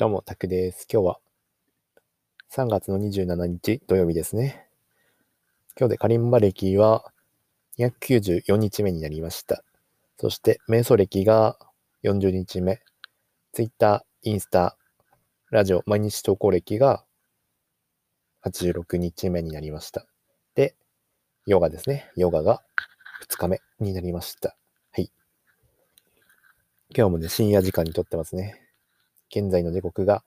どうも、タクです。今日は3月の27日土曜日ですね。今日でカリンバ歴は294日目になりました。そして、瞑想歴が40日目。Twitter、インスタ、ラジオ、毎日投稿歴が86日目になりました。で、ヨガですね。ヨガが2日目になりました。はい。今日もね、深夜時間に撮ってますね。現在の時刻が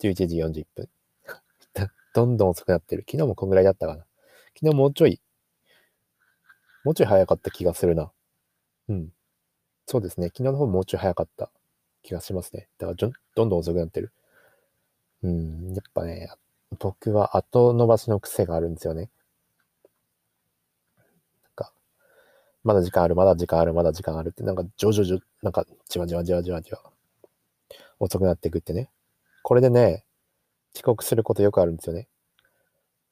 11時40分。どんどん遅くなってる。昨日もこんぐらいだったかな。昨日もうちょい、もうちょい早かった気がするな。うん。そうですね。昨日の方もうちょい早かった気がしますね。だからどんどん遅くなってる。うん。やっぱね、僕は後伸ばしの癖があるんですよね。なんか、まだ時間ある、まだ時間ある、まだ時間あるって、なんか、ジョジョジョ、なんか、じわじわじわじわじわ。遅くなっていくってね。これでね、遅刻することよくあるんですよね。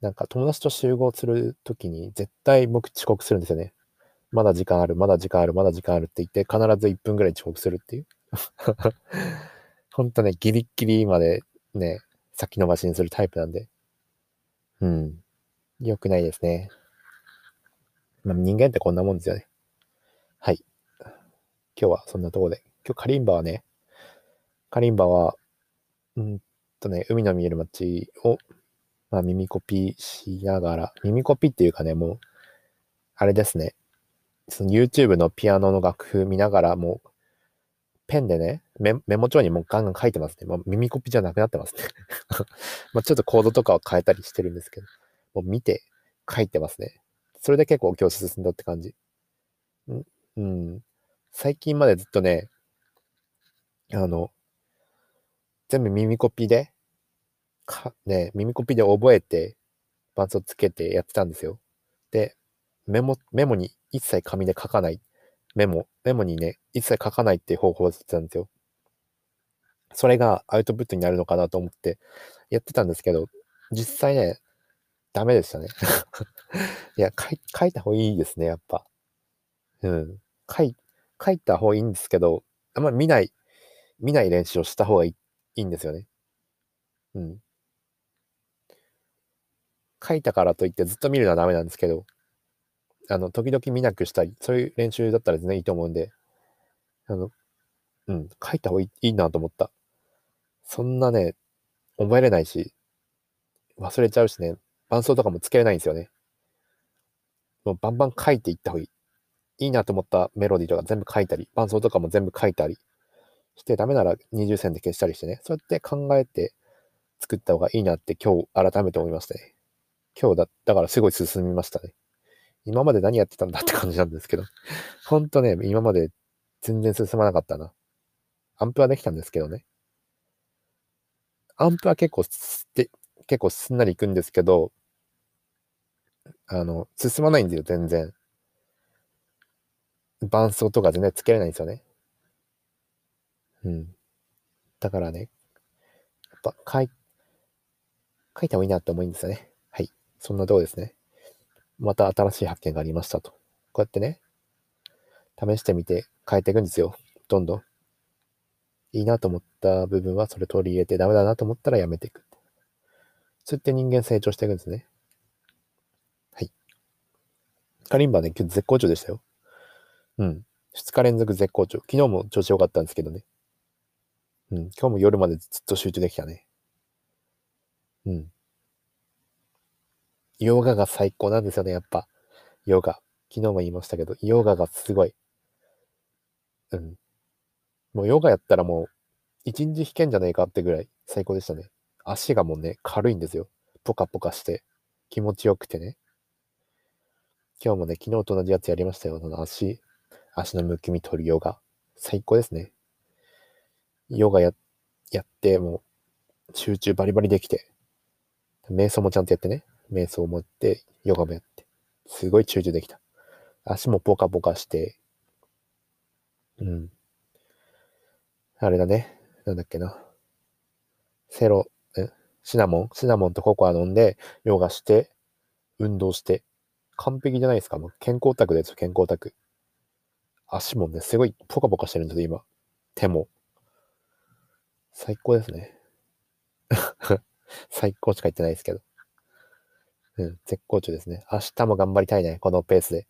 なんか友達と集合するときに絶対僕遅刻するんですよね。まだ時間ある、まだ時間ある、まだ時間あるって言って必ず1分ぐらい遅刻するっていう。ほんとね、ギリッギリまでね、先延ばしにするタイプなんで。うん。良くないですね。まあ、人間ってこんなもんですよね。はい。今日はそんなとこで。今日カリンバはね、カリンバは、うんとね、海の見える街を、まあ、耳コピーしながら、耳コピーっていうかね、もう、あれですね、その YouTube のピアノの楽譜見ながら、もう、ペンでね、メメモ帳にもうガンガン書いてますね。まあ、耳コピーじゃなくなってますね。まあちょっとコードとかは変えたりしてるんですけど、もう見て書いてますね。それで結構今日進んだって感じ。んうん。最近までずっとね、あの、全部耳コピで、か、ね、耳コピで覚えて、伴奏つけてやってたんですよ。で、メモ、メモに一切紙で書かない。メモ、メモにね、一切書かないっていう方法をしてたんですよ。それがアウトプットになるのかなと思ってやってたんですけど、実際ね、ダメでしたね。いや、書い書いた方がいいですね、やっぱ。うん。書い、書いた方がいいんですけど、あんま見ない、見ない練習をした方がいいいいんですよね。うん。書いたからといってずっと見るのはダメなんですけど、あの、時々見なくしたり、そういう練習だったら全然いいと思うんで、あの、うん、書いた方がいいなと思った。そんなね、覚えれないし、忘れちゃうしね、伴奏とかもつけれないんですよね。もうバンバン書いていった方がいい。いいなと思ったメロディーとか全部書いたり、伴奏とかも全部書いたりして、ダメなら20線で消したりしてね、そうやって考えて作った方がいいなって今日改めて思いましたね。今日だ、だからすごい進みましたね。今まで何やってたんだって感じなんですけど、ほんとね、今まで全然進まなかったな。アンプはできたんですけどね。アンプは結構すって、結構すんなりいくんですけど、あの、進まないんですよ、全然。伴奏とか全然つけれないんですよね。うん。だからね、やっぱ書い、書いた方がいいなって思うんですよね。はい。そんなとこですね。また新しい発見がありましたと。こうやってね、試してみて変えていくんですよ。どんどん。いいなと思った部分はそれ取り入れてダメだなと思ったらやめていく。そうやって人間成長していくんですね。はい。カリンバね、今日絶好調でしたよ。うん。2日連続絶好調。昨日も調子良かったんですけどね。うん。今日も夜までずっと集中できたね。うん。ヨガが最高なんですよね、やっぱ。ヨガ。昨日も言いましたけど、ヨガがすごい。うん。もうヨガやったらもう、一日弾けんじゃねえかってぐらい最高でしたね。足がもうね、軽いんですよ。ポカポカして、気持ちよくてね。今日もね、昨日と同じやつやりましたよ。その足、足のむくみ取るヨガ。最高ですね。ヨガや、やって、もう、集中バリバリできて、瞑想もちゃんとやってね。瞑想もやって、ヨガもやって。すごい集中できた。足もポカポカして、うん。あれだね。なんだっけな。セロ、え、シナモン？シナモンとココア飲んで、ヨガして、運動して。完璧じゃないですか？もう健康オタクですよ、健康オタク。足もね、すごいポカポカしてるんですよ、今。手も。最高ですね。最高しか言ってないですけど。うん、絶好調ですね。明日も頑張りたいね、このペースで。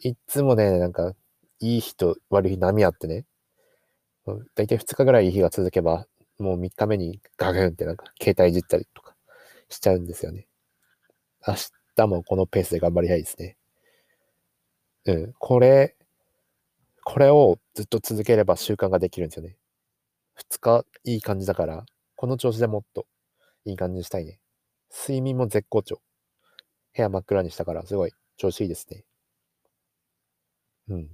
いつもね、なんか、いい日と悪い日波あってね、だいたい2日ぐらいいい日が続けば、もう3日目にガグンってなんか携帯いじったりとかしちゃうんですよね。明日もこのペースで頑張りたいですね。うん、これ、これをずっと続ければ習慣ができるんですよね。2日いい感じだから、この調子でもっといい感じにしたいね。睡眠も絶好調。部屋真っ暗にしたから、すごい調子いいですね。うん。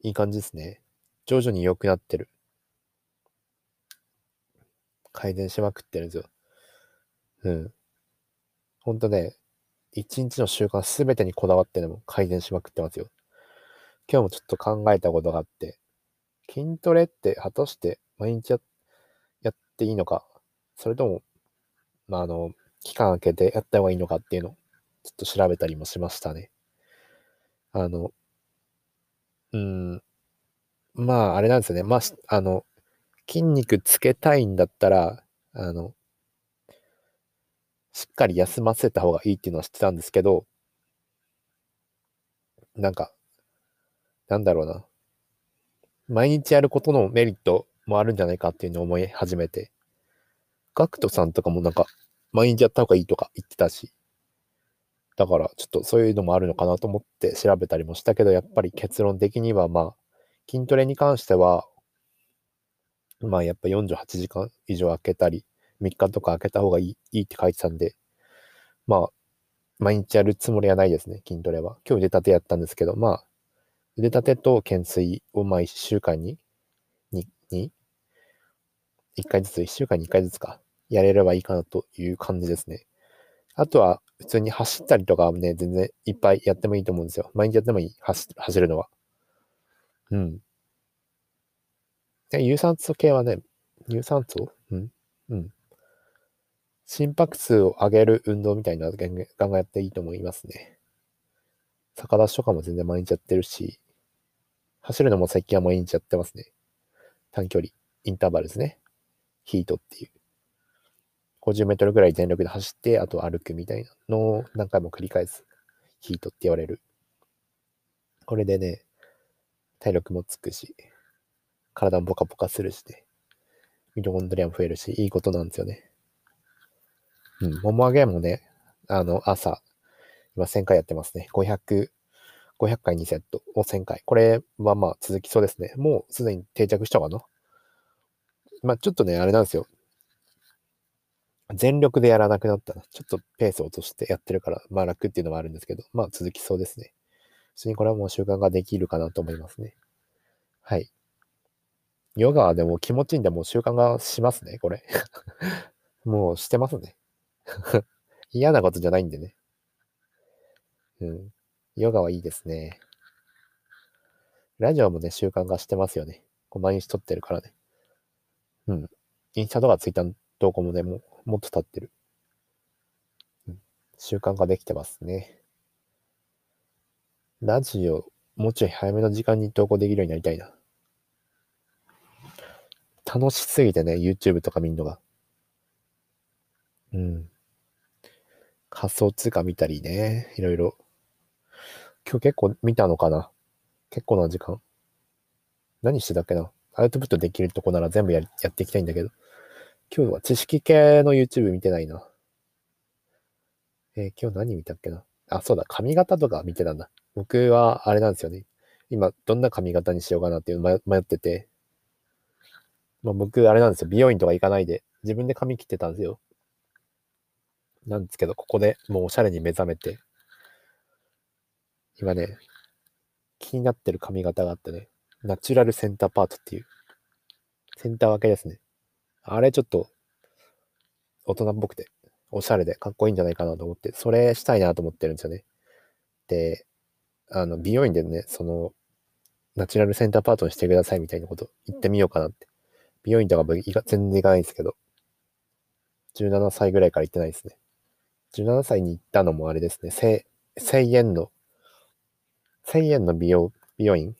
いい感じですね。徐々に良くなってる。改善しまくってるんですよ。うん。ほんとね、一日の習慣すべてにこだわってでも改善しまくってますよ。今日もちょっと考えたことがあって、筋トレって果たして毎日やっていいのか、それとも、まあ、あの、期間空けてやった方がいいのかっていうのをちょっと調べたりもしましたね。あの、うん、まあ、あれなんですよね。まあ、あの、筋肉つけたいんだったら、あの、しっかり休ませた方がいいっていうのは知ってたんですけど、なんか、なんだろうな。毎日やることのメリットもあるんじゃないかっていうのを思い始めて、ガクトさんとかもなんか、毎日やった方がいいとか言ってたし、だからちょっとそういうのもあるのかなと思って調べたりもしたけど、やっぱり結論的にはまあ、筋トレに関しては、まあやっぱ48時間以上空けたり、3日とか空けた方がいいいいって書いてたんで、まあ、毎日やるつもりはないですね、筋トレは。今日腕立てやったんですけど、まあ、腕立てと懸垂をまあ1週間に、に、に、1回ずつ、1週間に1回ずつか、やれればいいかなという感じですね。あとは、普通に走ったりとかね、全然いっぱいやってもいいと思うんですよ。毎日やってもいい、走走るのは。うん。で有酸素系はね、有酸素？うん。うん。心拍数を上げる運動みたいなガンガンやっていいと思いますね。逆立ちとかも全然毎日やってるし、走るのも最近は毎日やってますね。短距離、インターバルですね。ヒートっていう。50メートルぐらい全力で走って、あと歩くみたいなのを何回も繰り返す。ヒートって言われる。これでね、体力もつくし、体もポカポカするしね。ミトコンドリアも増えるし、いいことなんですよね。うん、もも上げもね、あの、朝、今1000回やってますね。500、500回2セットを1000回。これはまあ続きそうですね。もうすでに定着したかな？まあちょっとね、あれなんですよ。全力でやらなくなったら、ちょっとペースを落としてやってるから、まあ楽っていうのもあるんですけど、まあ続きそうですね。普通にこれはもう習慣ができるかなと思いますね。はい。ヨガはでも気持ちいいんで、もう習慣がしますね、これ。もうしてますね。嫌なことじゃないんでね。うん。ヨガはいいですね。ラジオもね、習慣化してますよね。こう毎日撮ってるからね。うん。インスタとかツイッターの投稿もね、も、もっと経ってる。うん。習慣化できてますね。ラジオ、もうちょい早めの時間に投稿できるようになりたいな。楽しすぎてね、YouTube とか見んのが。うん。仮想通貨見たりね、いろいろ。今日結構見たのかな？結構な時間。何してたっけな？アウトプットできるとこなら全部ややっていきたいんだけど。今日は知識系の YouTube 見てないな。えー、今日何見たっけな？あ、そうだ、髪型とか見てたんだ。僕はあれなんですよね。今、どんな髪型にしようかなっていうの迷ってて。まあ、僕、あれなんですよ。美容院とか行かないで、自分で髪切ってたんですよ。なんですけど、ここでもうおしゃれに目覚めて、今ね、気になってる髪型があってね、ナチュラルセンターパートっていう、センター分けですね。あれちょっと、大人っぽくて、おしゃれでかっこいいんじゃないかなと思って、それしたいなと思ってるんですよね。で、あの、美容院でね、その、ナチュラルセンターパートにしてくださいみたいなこと言ってみようかなって。美容院とか全然行かないんですけど、17歳ぐらいから行ってないですね。17歳に行ったのもあれですね、1000円の、1000円の美容、美容院？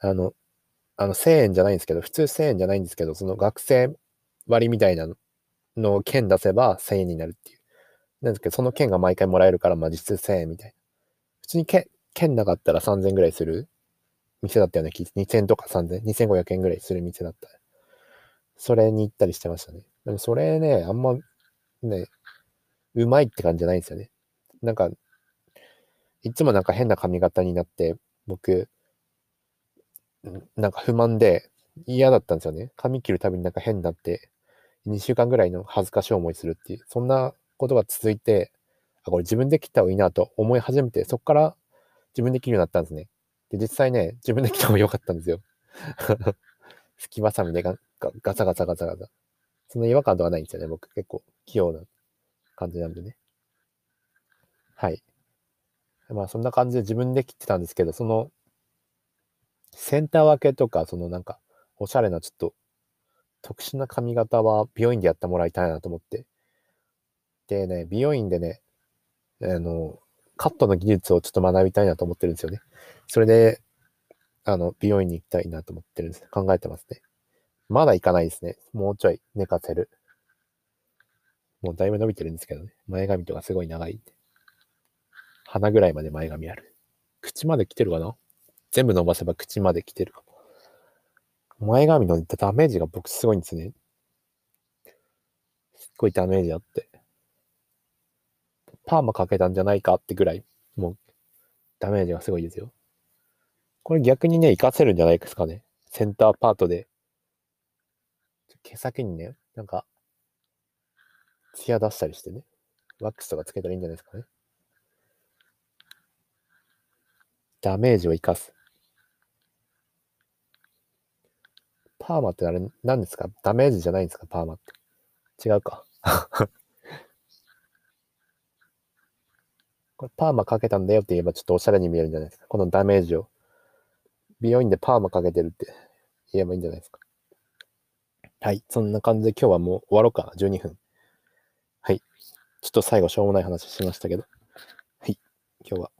あの、あの、1000円じゃないんですけど、普通1000円じゃないんですけど、その学生割みたいなのを券出せば1000円になるっていう。なんですけど、その券が毎回もらえるから、まあ実質1000円みたいな。普通に券、券なかったら3000円ぐらいする店だったよね。2000とか3000、2500円ぐらいする店だった。それに行ったりしてましたね。でもそれね、あんまね、うまいって感じじゃないんですよね。なんか、いつもなんか変な髪型になって、僕、なんか不満で嫌だったんですよね。髪切るたびになんか変になって、2週間ぐらいの恥ずかしい思いするっていう、そんなことが続いて、あ、これ自分で切った方がいいなと思い始めて、そこから自分で切るようになったんですね。で、実際ね、自分で切った方が良かったんですよ。すきばさみでガガサガサガサガサ。その違和感とかないんですよね。僕結構器用な感じなんでね。はい。まあそんな感じで自分で切ってたんですけど、そのセンター分けとか、そのなんかおしゃれなちょっと特殊な髪型は美容院でやってもらいたいなと思って。でね、美容院でね、あの、カットの技術をちょっと学びたいなと思ってるんですよね。それで、あの、美容院に行きたいなと思ってるんです。考えてますね。まだ行かないですね。もうちょい寝かせる。もうだいぶ伸びてるんですけどね。前髪とかすごい長い。鼻ぐらいまで前髪ある。口まで来てるかな？全部伸ばせば口まで来てるかも。前髪のダメージが僕すごいんですね。すっごいダメージあって。パーマかけたんじゃないかってぐらい、もうダメージがすごいですよ。これ逆にね、活かせるんじゃないですかね。センターパートで。毛先にね、なんか、ツヤ出したりしてね。ワックスとかつけたらいいんじゃないですかね。ダメージを生かす。パーマってあれ、何ですか？ダメージじゃないんですか？パーマって。違うか。これパーマかけたんだよって言えばちょっとおしゃれに見えるんじゃないですか？このダメージを。美容院でパーマかけてるって言えばいいんじゃないですか？はい。そんな感じで今日はもう終わろうかな。12分。はい。ちょっと最後しょうもない話しましたけど。はい。今日は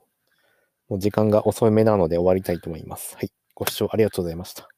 もう時間が遅めなので終わりたいと思います。はい。ご視聴ありがとうございました。